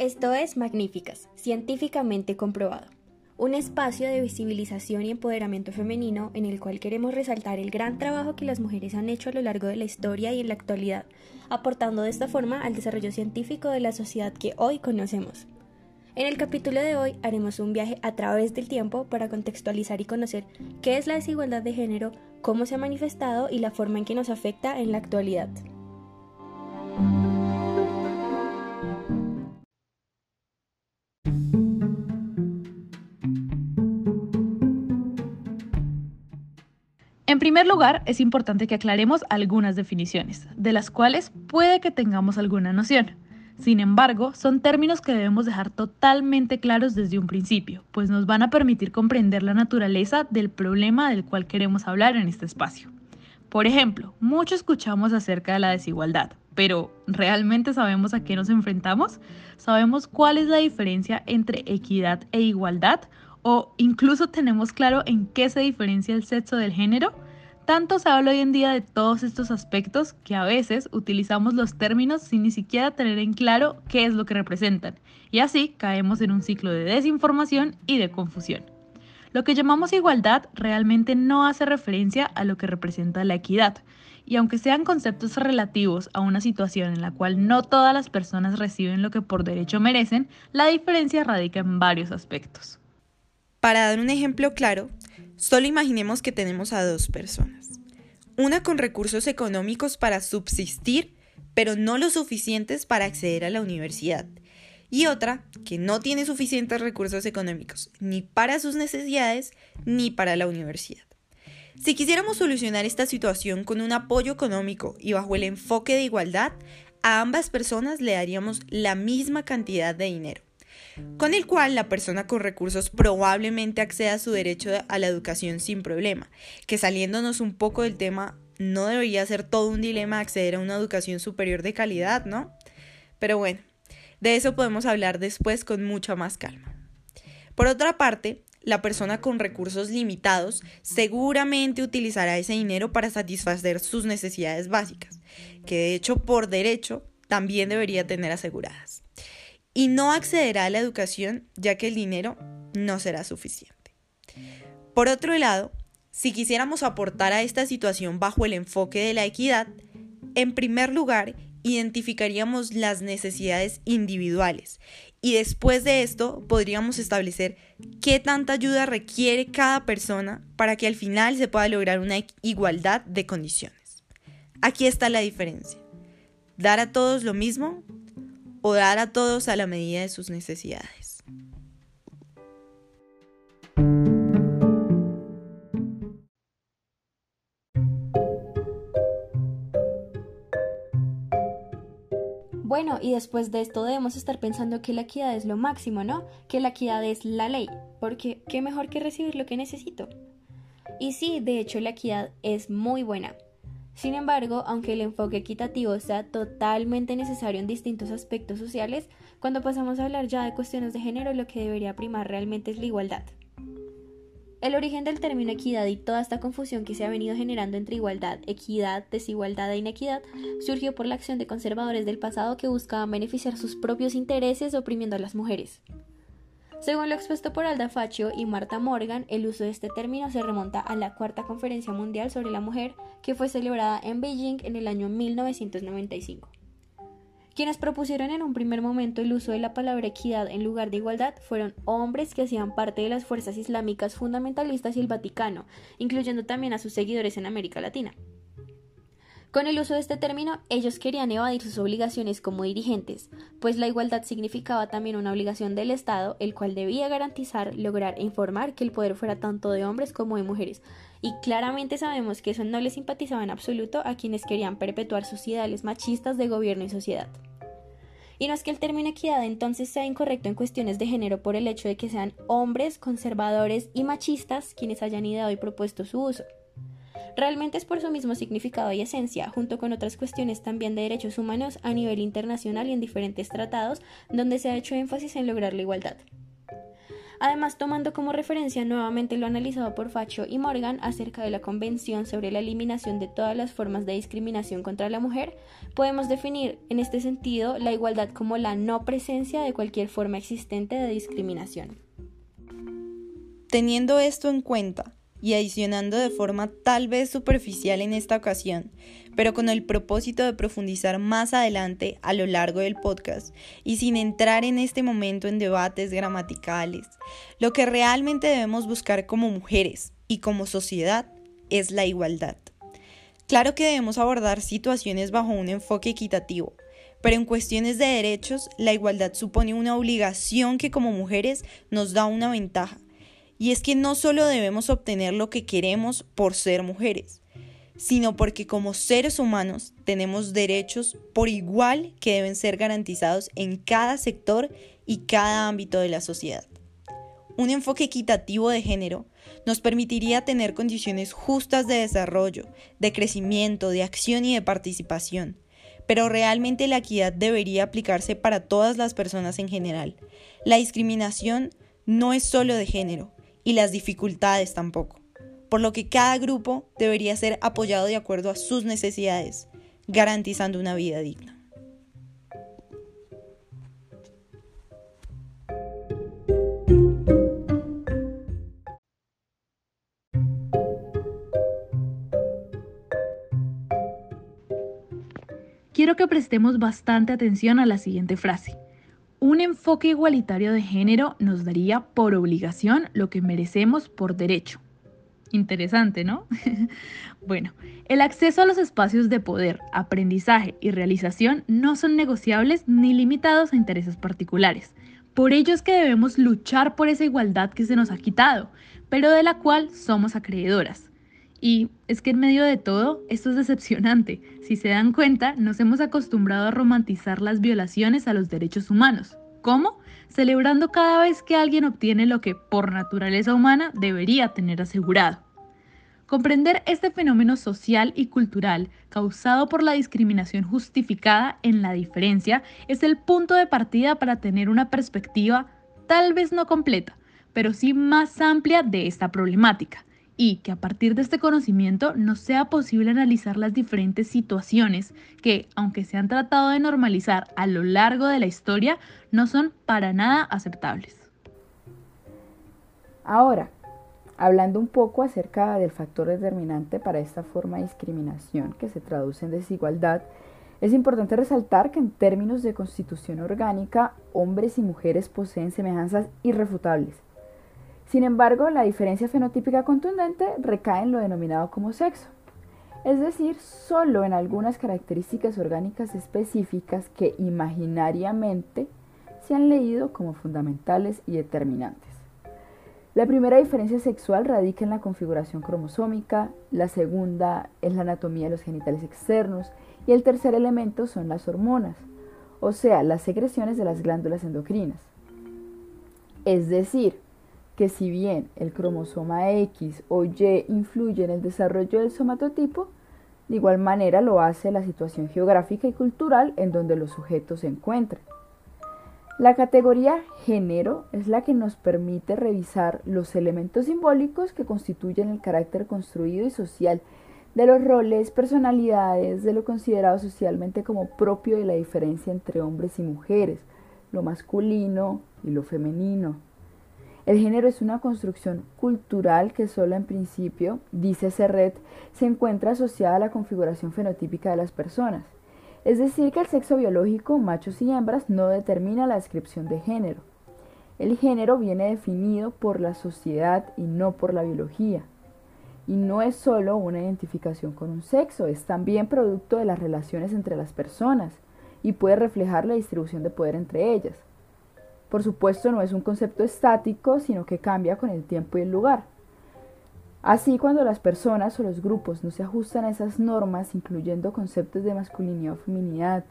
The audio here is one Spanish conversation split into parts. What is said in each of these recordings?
Esto es Magníficas, científicamente comprobado. Un espacio de visibilización y empoderamiento femenino en el cual queremos resaltar el gran trabajo que las mujeres han hecho a lo largo de la historia y en la actualidad, aportando de esta forma al desarrollo científico de la sociedad que hoy conocemos. En el capítulo de hoy haremos un viaje a través del tiempo para contextualizar y conocer qué es la desigualdad de género, cómo se ha manifestado y la forma en que nos afecta en la actualidad. Primer lugar, es importante que aclaremos algunas definiciones, de las cuales puede que tengamos alguna noción. Sin embargo, son términos que debemos dejar totalmente claros desde un principio, pues nos van a permitir comprender la naturaleza del problema del cual queremos hablar en este espacio. Por ejemplo, mucho escuchamos acerca de la desigualdad, pero ¿realmente sabemos a qué nos enfrentamos? ¿Sabemos cuál es la diferencia entre equidad e igualdad? ¿O incluso tenemos claro en qué se diferencia el sexo del género? Tanto se habla hoy en día de todos estos aspectos que a veces utilizamos los términos sin ni siquiera tener en claro qué es lo que representan, y así caemos en un ciclo de desinformación y de confusión. Lo que llamamos igualdad realmente no hace referencia a lo que representa la equidad, y aunque sean conceptos relativos a una situación en la cual no todas las personas reciben lo que por derecho merecen, la diferencia radica en varios aspectos. Para dar un ejemplo claro, solo imaginemos que tenemos a dos personas. Una con recursos económicos para subsistir, pero no lo suficientes para acceder a la universidad. Y otra que no tiene suficientes recursos económicos, ni para sus necesidades, ni para la universidad. Si quisiéramos solucionar esta situación con un apoyo económico y bajo el enfoque de igualdad, a ambas personas le daríamos la misma cantidad de dinero con el cual la persona con recursos probablemente acceda a su derecho a la educación sin problema, que saliéndonos un poco del tema, no debería ser todo un dilema acceder a una educación superior de calidad, ¿no? Pero bueno, de eso podemos hablar después con mucha más calma. Por otra parte, la persona con recursos limitados seguramente utilizará ese dinero para satisfacer sus necesidades básicas, que de hecho por derecho también debería tener aseguradas y no accederá a la educación ya que el dinero no será suficiente. Por otro lado, si quisiéramos aportar a esta situación bajo el enfoque de la equidad, en primer lugar, identificaríamos las necesidades individuales y después de esto podríamos establecer qué tanta ayuda requiere cada persona para que al final se pueda lograr una igualdad de condiciones. Aquí está la diferencia. Dar a todos lo mismo o dar a todos a la medida de sus necesidades. Bueno, y después de esto debemos estar pensando que la equidad es lo máximo, ¿no? Que la equidad es la ley, porque qué mejor que recibir lo que necesito. Y sí, de hecho la equidad es muy buena, sin embargo, aunque el enfoque equitativo sea totalmente necesario en distintos aspectos sociales, cuando pasamos a hablar ya de cuestiones de género, lo que debería primar realmente es la igualdad. El origen del término equidad y toda esta confusión que se ha venido generando entre igualdad, equidad, desigualdad e inequidad surgió por la acción de conservadores del pasado que buscaban beneficiar sus propios intereses oprimiendo a las mujeres. Según lo expuesto por Alda Faccio y Marta Morgan, el uso de este término se remonta a la Cuarta Conferencia Mundial sobre la Mujer, que fue celebrada en Beijing en el año 1995. Quienes propusieron en un primer momento el uso de la palabra equidad en lugar de igualdad fueron hombres que hacían parte de las fuerzas islámicas fundamentalistas y el Vaticano, incluyendo también a sus seguidores en América Latina. Con el uso de este término, ellos querían evadir sus obligaciones como dirigentes, pues la igualdad significaba también una obligación del Estado, el cual debía garantizar, lograr e informar que el poder fuera tanto de hombres como de mujeres. Y claramente sabemos que eso no les simpatizaba en absoluto a quienes querían perpetuar sus ideales machistas de gobierno y sociedad. Y no es que el término equidad entonces sea incorrecto en cuestiones de género por el hecho de que sean hombres, conservadores y machistas quienes hayan ideado y propuesto su uso. Realmente es por su mismo significado y esencia, junto con otras cuestiones también de derechos humanos a nivel internacional y en diferentes tratados, donde se ha hecho énfasis en lograr la igualdad. Además, tomando como referencia nuevamente lo analizado por Facho y Morgan acerca de la Convención sobre la eliminación de todas las formas de discriminación contra la mujer, podemos definir en este sentido la igualdad como la no presencia de cualquier forma existente de discriminación. Teniendo esto en cuenta, y adicionando de forma tal vez superficial en esta ocasión, pero con el propósito de profundizar más adelante a lo largo del podcast y sin entrar en este momento en debates gramaticales. Lo que realmente debemos buscar como mujeres y como sociedad es la igualdad. Claro que debemos abordar situaciones bajo un enfoque equitativo, pero en cuestiones de derechos la igualdad supone una obligación que como mujeres nos da una ventaja y es que no solo debemos obtener lo que queremos por ser mujeres, sino porque como seres humanos tenemos derechos por igual que deben ser garantizados en cada sector y cada ámbito de la sociedad. Un enfoque equitativo de género nos permitiría tener condiciones justas de desarrollo, de crecimiento, de acción y de participación. Pero realmente la equidad debería aplicarse para todas las personas en general. La discriminación no es solo de género, y las dificultades tampoco, por lo que cada grupo debería ser apoyado de acuerdo a sus necesidades, garantizando una vida digna. Quiero que prestemos bastante atención a la siguiente frase. Un enfoque igualitario de género nos daría por obligación lo que merecemos por derecho. Interesante, ¿no? bueno, el acceso a los espacios de poder, aprendizaje y realización no son negociables ni limitados a intereses particulares. Por ello es que debemos luchar por esa igualdad que se nos ha quitado, pero de la cual somos acreedoras. Y es que en medio de todo, esto es decepcionante. Si se dan cuenta, nos hemos acostumbrado a romantizar las violaciones a los derechos humanos. ¿Cómo? Celebrando cada vez que alguien obtiene lo que por naturaleza humana debería tener asegurado. Comprender este fenómeno social y cultural causado por la discriminación justificada en la diferencia es el punto de partida para tener una perspectiva tal vez no completa, pero sí más amplia de esta problemática y que a partir de este conocimiento nos sea posible analizar las diferentes situaciones que, aunque se han tratado de normalizar a lo largo de la historia, no son para nada aceptables. Ahora, hablando un poco acerca del factor determinante para esta forma de discriminación que se traduce en desigualdad, es importante resaltar que en términos de constitución orgánica, hombres y mujeres poseen semejanzas irrefutables sin embargo, la diferencia fenotípica contundente recae en lo denominado como sexo, es decir, solo en algunas características orgánicas específicas que imaginariamente se han leído como fundamentales y determinantes. La primera diferencia sexual radica en la configuración cromosómica, la segunda es la anatomía de los genitales externos y el tercer elemento son las hormonas, o sea, las secreciones de las glándulas endocrinas. Es decir, que si bien el cromosoma X o Y influye en el desarrollo del somatotipo, de igual manera lo hace la situación geográfica y cultural en donde los sujetos se encuentran. La categoría género es la que nos permite revisar los elementos simbólicos que constituyen el carácter construido y social de los roles, personalidades, de lo considerado socialmente como propio de la diferencia entre hombres y mujeres, lo masculino y lo femenino. El género es una construcción cultural que solo en principio, dice Serret, se encuentra asociada a la configuración fenotípica de las personas. Es decir, que el sexo biológico, machos y hembras, no determina la descripción de género. El género viene definido por la sociedad y no por la biología. Y no es solo una identificación con un sexo, es también producto de las relaciones entre las personas y puede reflejar la distribución de poder entre ellas. Por supuesto, no es un concepto estático, sino que cambia con el tiempo y el lugar. Así, cuando las personas o los grupos no se ajustan a esas normas, incluyendo conceptos de masculinidad o feminidad,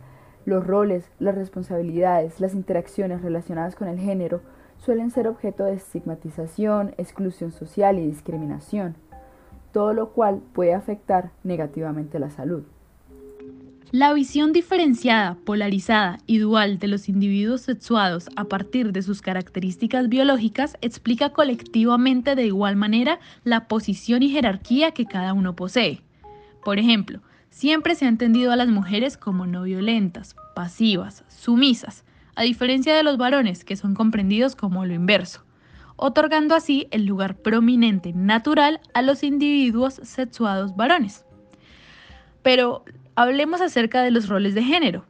los roles, las responsabilidades, las interacciones relacionadas con el género, suelen ser objeto de estigmatización, exclusión social y discriminación, todo lo cual puede afectar negativamente la salud. La visión diferenciada, polarizada y dual de los individuos sexuados a partir de sus características biológicas explica colectivamente de igual manera la posición y jerarquía que cada uno posee. Por ejemplo, siempre se ha entendido a las mujeres como no violentas, pasivas, sumisas, a diferencia de los varones que son comprendidos como lo inverso, otorgando así el lugar prominente natural a los individuos sexuados varones. Pero hablemos acerca de los roles de género.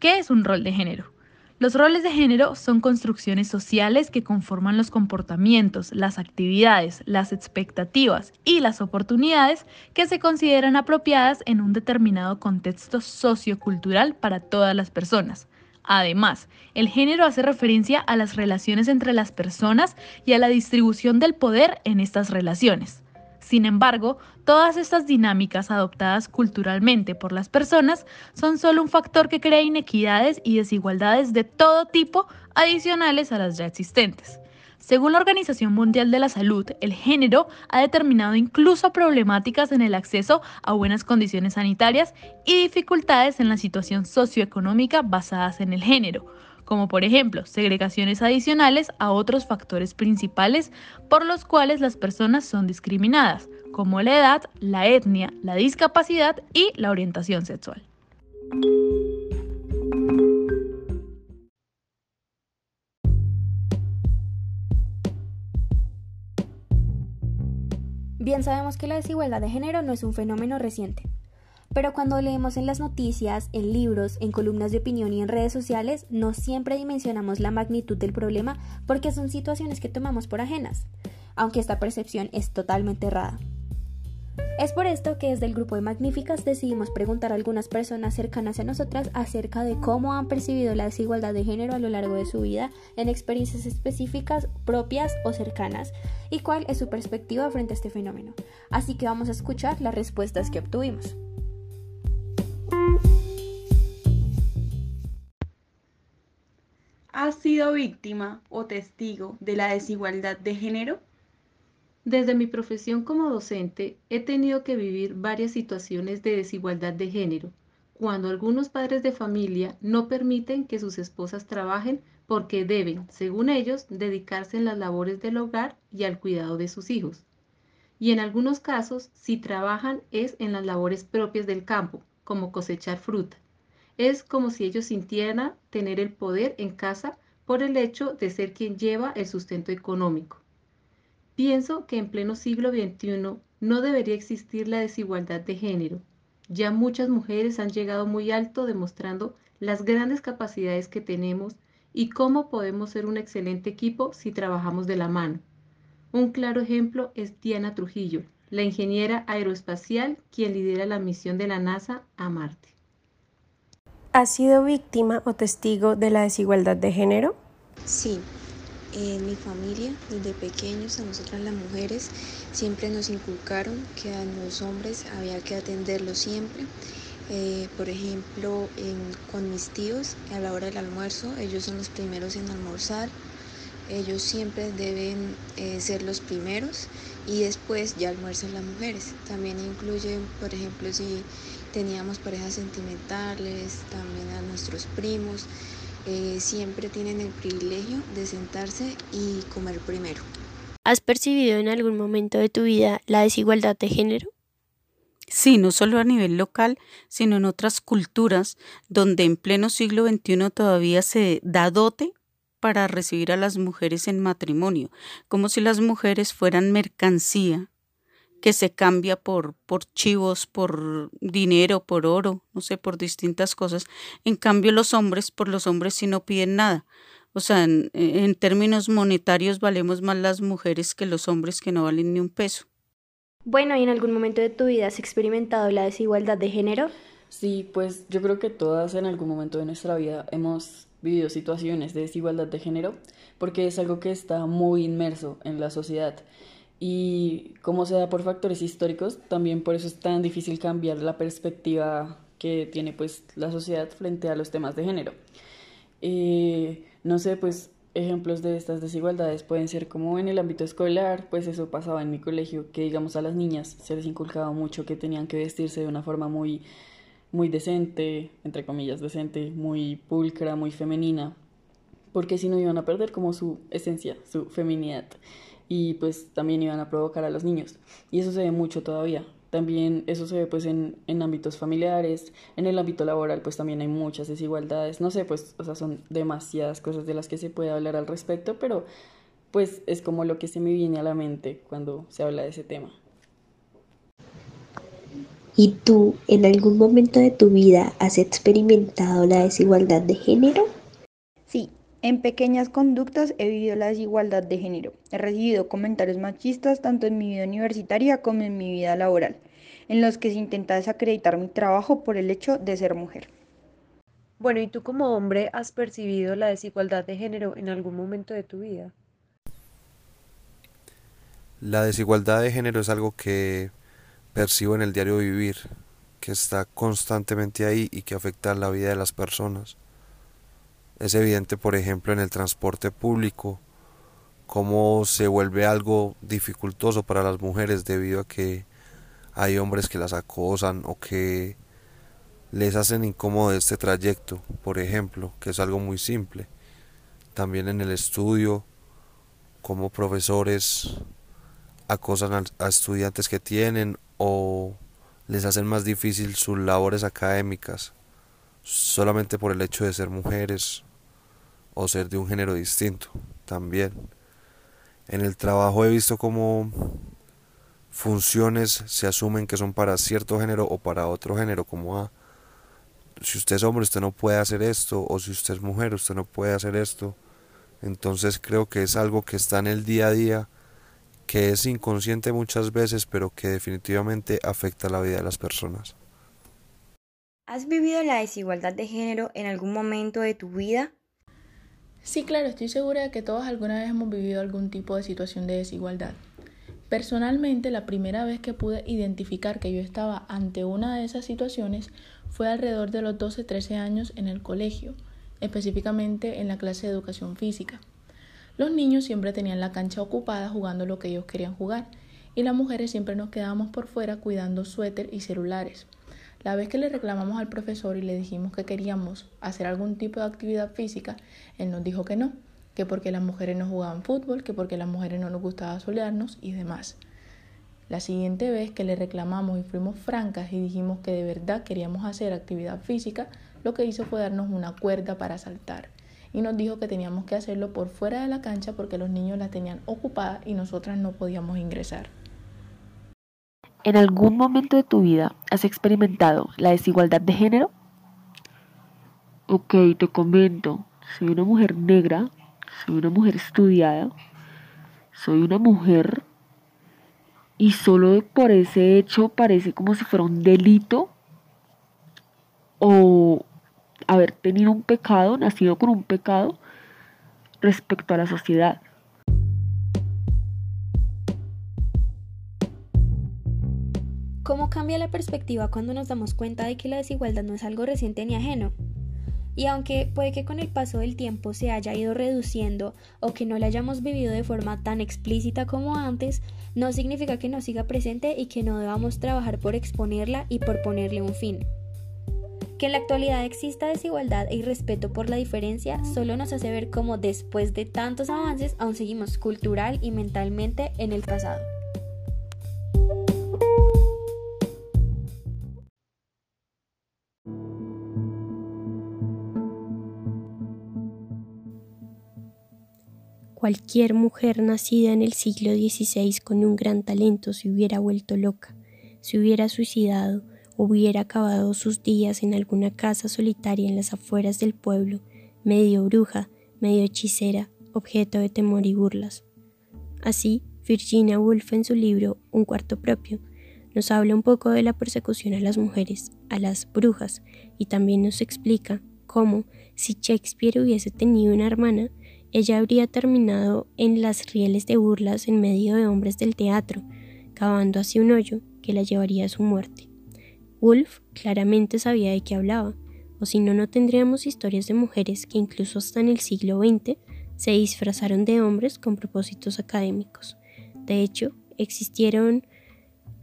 ¿Qué es un rol de género? Los roles de género son construcciones sociales que conforman los comportamientos, las actividades, las expectativas y las oportunidades que se consideran apropiadas en un determinado contexto sociocultural para todas las personas. Además, el género hace referencia a las relaciones entre las personas y a la distribución del poder en estas relaciones. Sin embargo, todas estas dinámicas adoptadas culturalmente por las personas son solo un factor que crea inequidades y desigualdades de todo tipo adicionales a las ya existentes. Según la Organización Mundial de la Salud, el género ha determinado incluso problemáticas en el acceso a buenas condiciones sanitarias y dificultades en la situación socioeconómica basadas en el género, como por ejemplo segregaciones adicionales a otros factores principales por los cuales las personas son discriminadas, como la edad, la etnia, la discapacidad y la orientación sexual. Bien sabemos que la desigualdad de género no es un fenómeno reciente. Pero cuando leemos en las noticias, en libros, en columnas de opinión y en redes sociales, no siempre dimensionamos la magnitud del problema porque son situaciones que tomamos por ajenas, aunque esta percepción es totalmente errada. Es por esto que desde el grupo de Magníficas decidimos preguntar a algunas personas cercanas a nosotras acerca de cómo han percibido la desigualdad de género a lo largo de su vida en experiencias específicas propias o cercanas y cuál es su perspectiva frente a este fenómeno. Así que vamos a escuchar las respuestas que obtuvimos. ¿Has sido víctima o testigo de la desigualdad de género? Desde mi profesión como docente he tenido que vivir varias situaciones de desigualdad de género, cuando algunos padres de familia no permiten que sus esposas trabajen porque deben, según ellos, dedicarse en las labores del hogar y al cuidado de sus hijos. Y en algunos casos, si trabajan es en las labores propias del campo, como cosechar fruta. Es como si ellos sintieran tener el poder en casa por el hecho de ser quien lleva el sustento económico. Pienso que en pleno siglo XXI no debería existir la desigualdad de género. Ya muchas mujeres han llegado muy alto demostrando las grandes capacidades que tenemos y cómo podemos ser un excelente equipo si trabajamos de la mano. Un claro ejemplo es Diana Trujillo, la ingeniera aeroespacial quien lidera la misión de la NASA a Marte. ¿Has sido víctima o testigo de la desigualdad de género? Sí, en mi familia, desde pequeños, a nosotras las mujeres, siempre nos inculcaron que a los hombres había que atenderlos siempre. Eh, por ejemplo, con mis tíos, a la hora del almuerzo, ellos son los primeros en almorzar. Ellos siempre deben eh, ser los primeros y después ya almuerzan las mujeres. También incluye, por ejemplo, si teníamos parejas sentimentales, también a nuestros primos, eh, siempre tienen el privilegio de sentarse y comer primero. ¿Has percibido en algún momento de tu vida la desigualdad de género? Sí, no solo a nivel local, sino en otras culturas donde en pleno siglo XXI todavía se da dote para recibir a las mujeres en matrimonio, como si las mujeres fueran mercancía que se cambia por, por chivos, por dinero, por oro, no sé, por distintas cosas. En cambio, los hombres, por los hombres sí no piden nada. O sea, en, en términos monetarios valemos más las mujeres que los hombres que no valen ni un peso. Bueno, ¿y en algún momento de tu vida has experimentado la desigualdad de género? Sí, pues yo creo que todas en algún momento de nuestra vida hemos vivido situaciones de desigualdad de género porque es algo que está muy inmerso en la sociedad y como se da por factores históricos, también por eso es tan difícil cambiar la perspectiva que tiene pues la sociedad frente a los temas de género. Eh, no sé, pues ejemplos de estas desigualdades pueden ser como en el ámbito escolar, pues eso pasaba en mi colegio, que digamos a las niñas se les inculcaba mucho que tenían que vestirse de una forma muy muy decente, entre comillas decente, muy pulcra, muy femenina, porque si no iban a perder como su esencia, su feminidad, y pues también iban a provocar a los niños. Y eso se ve mucho todavía. También eso se ve pues en, en ámbitos familiares, en el ámbito laboral pues también hay muchas desigualdades, no sé, pues o sea, son demasiadas cosas de las que se puede hablar al respecto, pero pues es como lo que se me viene a la mente cuando se habla de ese tema. ¿Y tú en algún momento de tu vida has experimentado la desigualdad de género? En pequeñas conductas he vivido la desigualdad de género. He recibido comentarios machistas tanto en mi vida universitaria como en mi vida laboral, en los que se intenta desacreditar mi trabajo por el hecho de ser mujer. Bueno, ¿y tú como hombre has percibido la desigualdad de género en algún momento de tu vida? La desigualdad de género es algo que percibo en el diario vivir, que está constantemente ahí y que afecta la vida de las personas. Es evidente, por ejemplo, en el transporte público, cómo se vuelve algo dificultoso para las mujeres debido a que hay hombres que las acosan o que les hacen incómodo este trayecto, por ejemplo, que es algo muy simple. También en el estudio, como profesores acosan a, estudiantes que tienen o les hacen más difícil sus labores académicas solamente por el hecho de ser mujeres o ser de un género distinto también. En el trabajo he visto cómo funciones se asumen que son para cierto género o para otro género, como ah, si usted es hombre usted no puede hacer esto, o si usted es mujer usted no puede hacer esto. Entonces creo que es algo que está en el día a día que es inconsciente muchas veces, pero que definitivamente afecta la vida de las personas. ¿Has vivido la desigualdad de género en algún momento de tu vida? Sí, claro, estoy segura de que todos alguna vez hemos vivido algún tipo de situación de desigualdad. Personalmente, la primera vez que pude identificar que yo estaba ante una de esas situaciones fue alrededor de los 12-13 años en el colegio, específicamente en la clase de educación física. Los niños siempre tenían la cancha ocupada jugando lo que ellos querían jugar y las mujeres siempre nos quedábamos por fuera cuidando suéter y celulares. La vez que le reclamamos al profesor y le dijimos que queríamos hacer algún tipo de actividad física, él nos dijo que no, que porque las mujeres no jugaban fútbol, que porque las mujeres no nos gustaba solearnos y demás. La siguiente vez que le reclamamos y fuimos francas y dijimos que de verdad queríamos hacer actividad física, lo que hizo fue darnos una cuerda para saltar y nos dijo que teníamos que hacerlo por fuera de la cancha porque los niños la tenían ocupada y nosotras no podíamos ingresar. ¿En algún momento de tu vida has experimentado la desigualdad de género? Ok, te comento. Soy una mujer negra, soy una mujer estudiada, soy una mujer y solo por ese hecho parece como si fuera un delito o haber tenido un pecado, nacido con un pecado respecto a la sociedad. ¿Cómo cambia la perspectiva cuando nos damos cuenta de que la desigualdad no es algo reciente ni ajeno? Y aunque puede que con el paso del tiempo se haya ido reduciendo o que no la hayamos vivido de forma tan explícita como antes, no significa que no siga presente y que no debamos trabajar por exponerla y por ponerle un fin. Que en la actualidad exista desigualdad e irrespeto por la diferencia solo nos hace ver cómo después de tantos avances aún seguimos cultural y mentalmente en el pasado. Cualquier mujer nacida en el siglo XVI con un gran talento se hubiera vuelto loca, se hubiera suicidado hubiera acabado sus días en alguna casa solitaria en las afueras del pueblo, medio bruja, medio hechicera, objeto de temor y burlas. Así, Virginia Woolf en su libro Un cuarto propio nos habla un poco de la persecución a las mujeres, a las brujas, y también nos explica cómo, si Shakespeare hubiese tenido una hermana, ella habría terminado en las rieles de burlas en medio de hombres del teatro, cavando así un hoyo que la llevaría a su muerte. Wolf claramente sabía de qué hablaba, o si no, no tendríamos historias de mujeres que incluso hasta en el siglo XX se disfrazaron de hombres con propósitos académicos. De hecho, existieron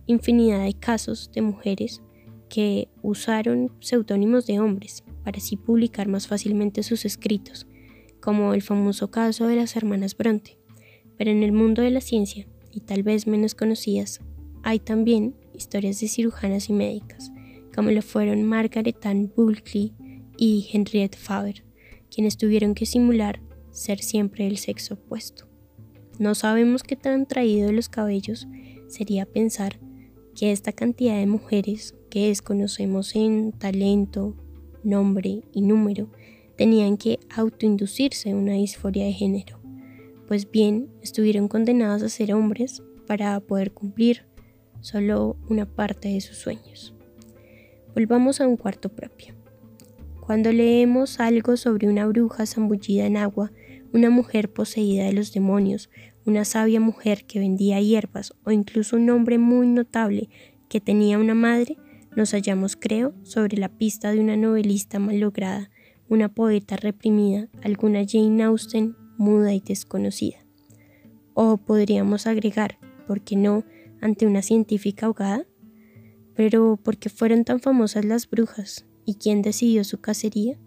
infinidad de casos de mujeres que usaron seudónimos de hombres para así publicar más fácilmente sus escritos, como el famoso caso de las hermanas Bronte. Pero en el mundo de la ciencia, y tal vez menos conocidas, hay también historias de cirujanas y médicas, como lo fueron Margaret Ann Bulkley y Henriette Faber, quienes tuvieron que simular ser siempre el sexo opuesto. No sabemos qué tan traído de los cabellos sería pensar que esta cantidad de mujeres que desconocemos en talento, nombre y número tenían que autoinducirse una disforia de género, pues bien estuvieron condenadas a ser hombres para poder cumplir solo una parte de sus sueños. Volvamos a un cuarto propio. Cuando leemos algo sobre una bruja zambullida en agua, una mujer poseída de los demonios, una sabia mujer que vendía hierbas o incluso un hombre muy notable que tenía una madre, nos hallamos, creo, sobre la pista de una novelista mal lograda, una poeta reprimida, alguna Jane Austen muda y desconocida. O podríamos agregar, ¿por qué no?, ante una científica ahogada. Pero ¿por qué fueron tan famosas las brujas? ¿Y quién decidió su cacería?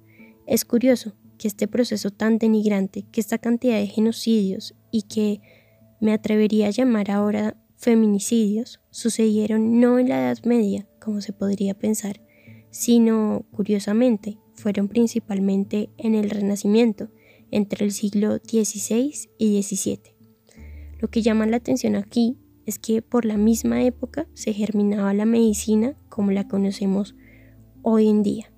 Es curioso que este proceso tan denigrante, que esta cantidad de genocidios y que me atrevería a llamar ahora feminicidios, sucedieron no en la Edad Media, como se podría pensar, sino, curiosamente, fueron principalmente en el Renacimiento, entre el siglo XVI y XVII. Lo que llama la atención aquí es que por la misma época se germinaba la medicina como la conocemos hoy en día.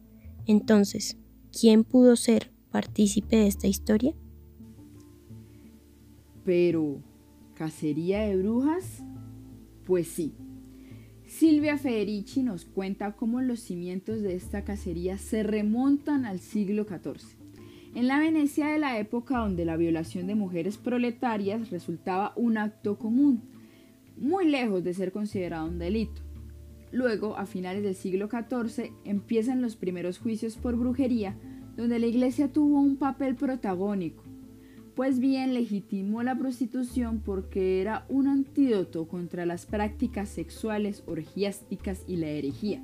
Entonces, ¿quién pudo ser partícipe de esta historia? Pero, ¿cacería de brujas? Pues sí. Silvia Federici nos cuenta cómo los cimientos de esta cacería se remontan al siglo XIV. En la Venecia de la época donde la violación de mujeres proletarias resultaba un acto común, muy lejos de ser considerado un delito. Luego, a finales del siglo XIV, empiezan los primeros juicios por brujería, donde la iglesia tuvo un papel protagónico, pues bien legitimó la prostitución porque era un antídoto contra las prácticas sexuales orgiásticas y la herejía,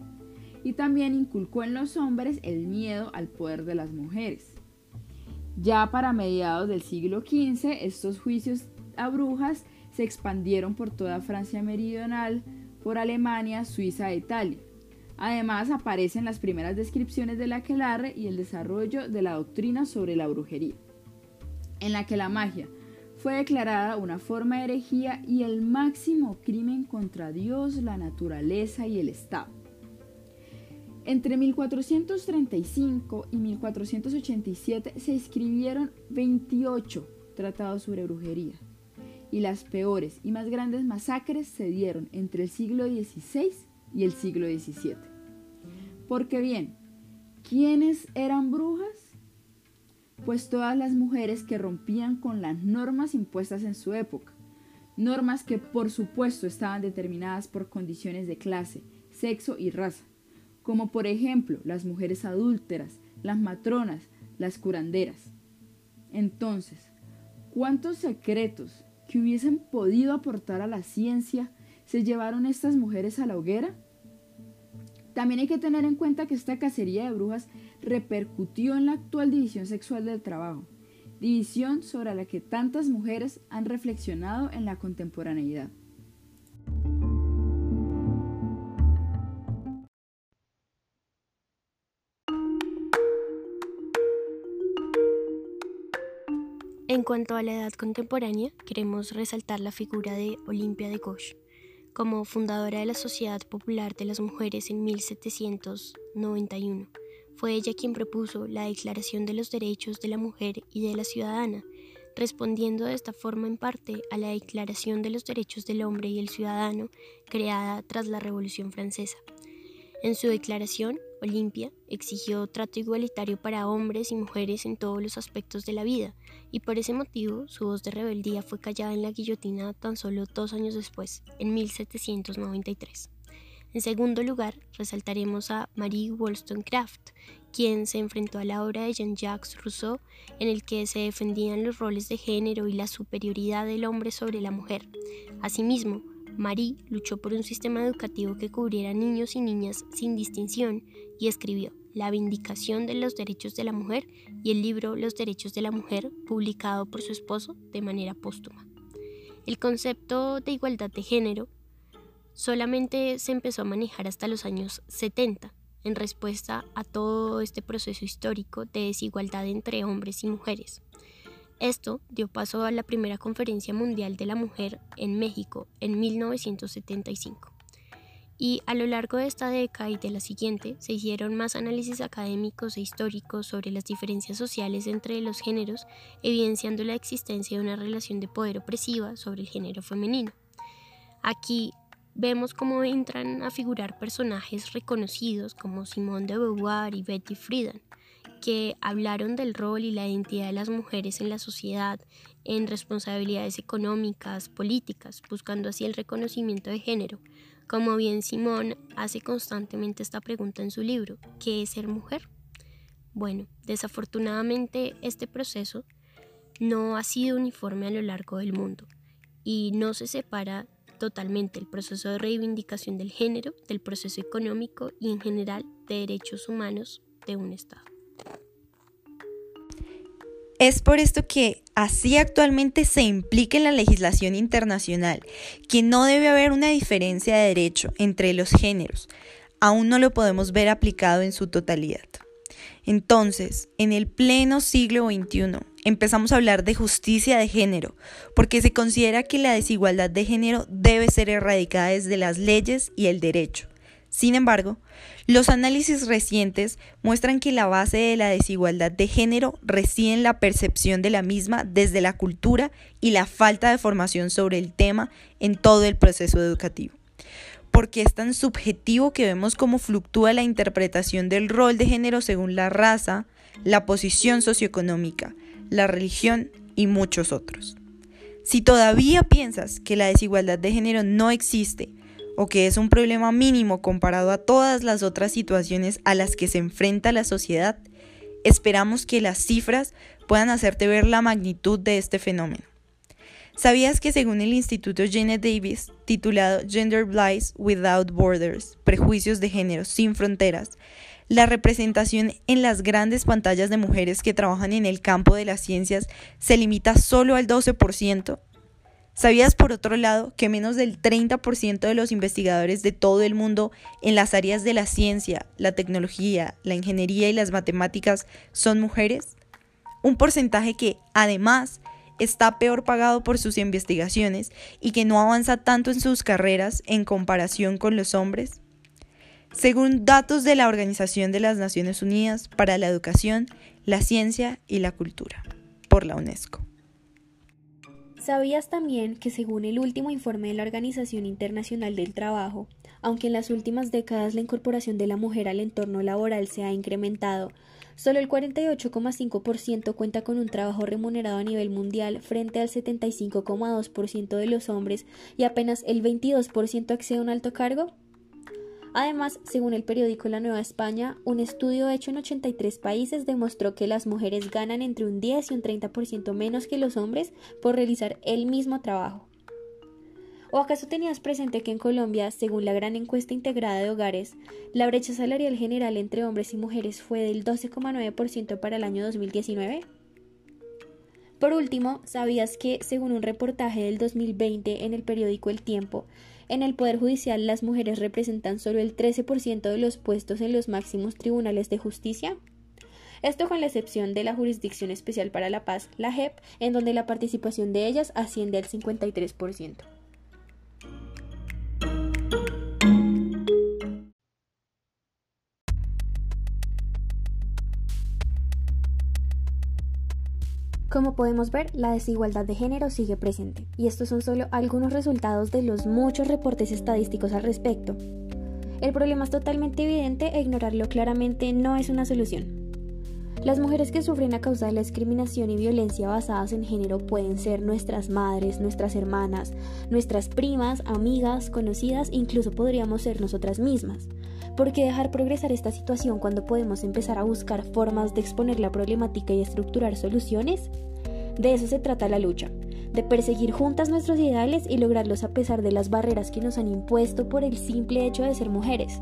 y también inculcó en los hombres el miedo al poder de las mujeres. Ya para mediados del siglo XV, estos juicios a brujas se expandieron por toda Francia meridional, por Alemania, Suiza e Italia. Además aparecen las primeras descripciones de la aquelarre y el desarrollo de la doctrina sobre la brujería, en la que la magia fue declarada una forma de herejía y el máximo crimen contra Dios, la naturaleza y el Estado. Entre 1435 y 1487 se escribieron 28 tratados sobre brujería, y las peores y más grandes masacres se dieron entre el siglo XVI y el siglo XVII. Porque bien, ¿quiénes eran brujas? Pues todas las mujeres que rompían con las normas impuestas en su época, normas que por supuesto estaban determinadas por condiciones de clase, sexo y raza, como por ejemplo las mujeres adúlteras, las matronas, las curanderas. Entonces, ¿cuántos secretos, que hubiesen podido aportar a la ciencia se llevaron estas mujeres a la hoguera? También hay que tener en cuenta que esta cacería de brujas repercutió en la actual división sexual del trabajo, división sobre la que tantas mujeres han reflexionado en la contemporaneidad. En cuanto a la edad contemporánea, queremos resaltar la figura de Olimpia de Gauche, como fundadora de la Sociedad Popular de las Mujeres en 1791. Fue ella quien propuso la Declaración de los Derechos de la Mujer y de la Ciudadana, respondiendo de esta forma en parte a la Declaración de los Derechos del Hombre y el Ciudadano creada tras la Revolución Francesa. En su declaración, Olimpia exigió trato igualitario para hombres y mujeres en todos los aspectos de la vida, y por ese motivo su voz de rebeldía fue callada en la guillotina tan solo dos años después, en 1793. En segundo lugar, resaltaremos a Marie Wollstonecraft, quien se enfrentó a la obra de Jean-Jacques Rousseau, en el que se defendían los roles de género y la superioridad del hombre sobre la mujer. Asimismo, Marie luchó por un sistema educativo que cubriera niños y niñas sin distinción y escribió La Vindicación de los Derechos de la Mujer y el libro Los Derechos de la Mujer, publicado por su esposo de manera póstuma. El concepto de igualdad de género solamente se empezó a manejar hasta los años 70, en respuesta a todo este proceso histórico de desigualdad entre hombres y mujeres. Esto dio paso a la primera Conferencia Mundial de la Mujer en México en 1975. Y a lo largo de esta década y de la siguiente se hicieron más análisis académicos e históricos sobre las diferencias sociales entre los géneros, evidenciando la existencia de una relación de poder opresiva sobre el género femenino. Aquí vemos cómo entran a figurar personajes reconocidos como Simone de Beauvoir y Betty Friedan, que hablaron del rol y la identidad de las mujeres en la sociedad, en responsabilidades económicas, políticas, buscando así el reconocimiento de género. Como bien Simón hace constantemente esta pregunta en su libro, ¿qué es ser mujer? Bueno, desafortunadamente este proceso no ha sido uniforme a lo largo del mundo y no se separa totalmente el proceso de reivindicación del género, del proceso económico y en general de derechos humanos de un Estado. Es por esto que así actualmente se implica en la legislación internacional que no debe haber una diferencia de derecho entre los géneros. Aún no lo podemos ver aplicado en su totalidad. Entonces, en el pleno siglo XXI, empezamos a hablar de justicia de género, porque se considera que la desigualdad de género debe ser erradicada desde las leyes y el derecho. Sin embargo, los análisis recientes muestran que la base de la desigualdad de género reside en la percepción de la misma desde la cultura y la falta de formación sobre el tema en todo el proceso educativo. Porque es tan subjetivo que vemos cómo fluctúa la interpretación del rol de género según la raza, la posición socioeconómica, la religión y muchos otros. Si todavía piensas que la desigualdad de género no existe, o que es un problema mínimo comparado a todas las otras situaciones a las que se enfrenta la sociedad, esperamos que las cifras puedan hacerte ver la magnitud de este fenómeno. ¿Sabías que según el Instituto Janet Davis, titulado Gender Blights Without Borders, Prejuicios de Género sin Fronteras, la representación en las grandes pantallas de mujeres que trabajan en el campo de las ciencias se limita solo al 12%? ¿Sabías por otro lado que menos del 30% de los investigadores de todo el mundo en las áreas de la ciencia, la tecnología, la ingeniería y las matemáticas son mujeres? Un porcentaje que, además, está peor pagado por sus investigaciones y que no avanza tanto en sus carreras en comparación con los hombres. Según datos de la Organización de las Naciones Unidas para la Educación, la Ciencia y la Cultura, por la UNESCO. ¿Sabías también que según el último informe de la Organización Internacional del Trabajo, aunque en las últimas décadas la incorporación de la mujer al entorno laboral se ha incrementado, solo el 48,5% cuenta con un trabajo remunerado a nivel mundial frente al 75,2% de los hombres y apenas el 22% accede a un alto cargo? Además, según el periódico La Nueva España, un estudio hecho en 83 países demostró que las mujeres ganan entre un 10 y un 30% menos que los hombres por realizar el mismo trabajo. ¿O acaso tenías presente que en Colombia, según la gran encuesta integrada de hogares, la brecha salarial general entre hombres y mujeres fue del 12,9% para el año 2019? Por último, ¿sabías que, según un reportaje del 2020 en el periódico El Tiempo, en el Poder Judicial las mujeres representan solo el 13% de los puestos en los máximos tribunales de justicia. Esto con la excepción de la Jurisdicción Especial para la Paz, la JEP, en donde la participación de ellas asciende al 53%. Como podemos ver, la desigualdad de género sigue presente, y estos son solo algunos resultados de los muchos reportes estadísticos al respecto. El problema es totalmente evidente e ignorarlo claramente no es una solución. Las mujeres que sufren a causa de la discriminación y violencia basadas en género pueden ser nuestras madres, nuestras hermanas, nuestras primas, amigas, conocidas, incluso podríamos ser nosotras mismas. ¿Por qué dejar progresar esta situación cuando podemos empezar a buscar formas de exponer la problemática y estructurar soluciones? De eso se trata la lucha. de perseguir juntas nuestros ideales y lograrlos a pesar de las barreras que nos han impuesto por el simple hecho de ser mujeres.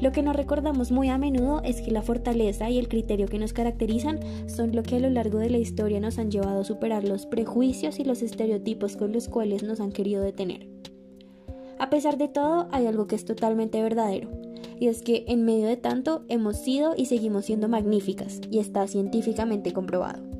Lo que nos recordamos muy a menudo es que la fortaleza y el criterio que nos caracterizan son lo que a lo largo de la historia nos han llevado a superar los prejuicios y los estereotipos con los cuales nos han querido detener. A pesar de todo, hay algo que es totalmente verdadero, y es que en medio de tanto hemos sido y seguimos siendo magníficas, y está científicamente comprobado.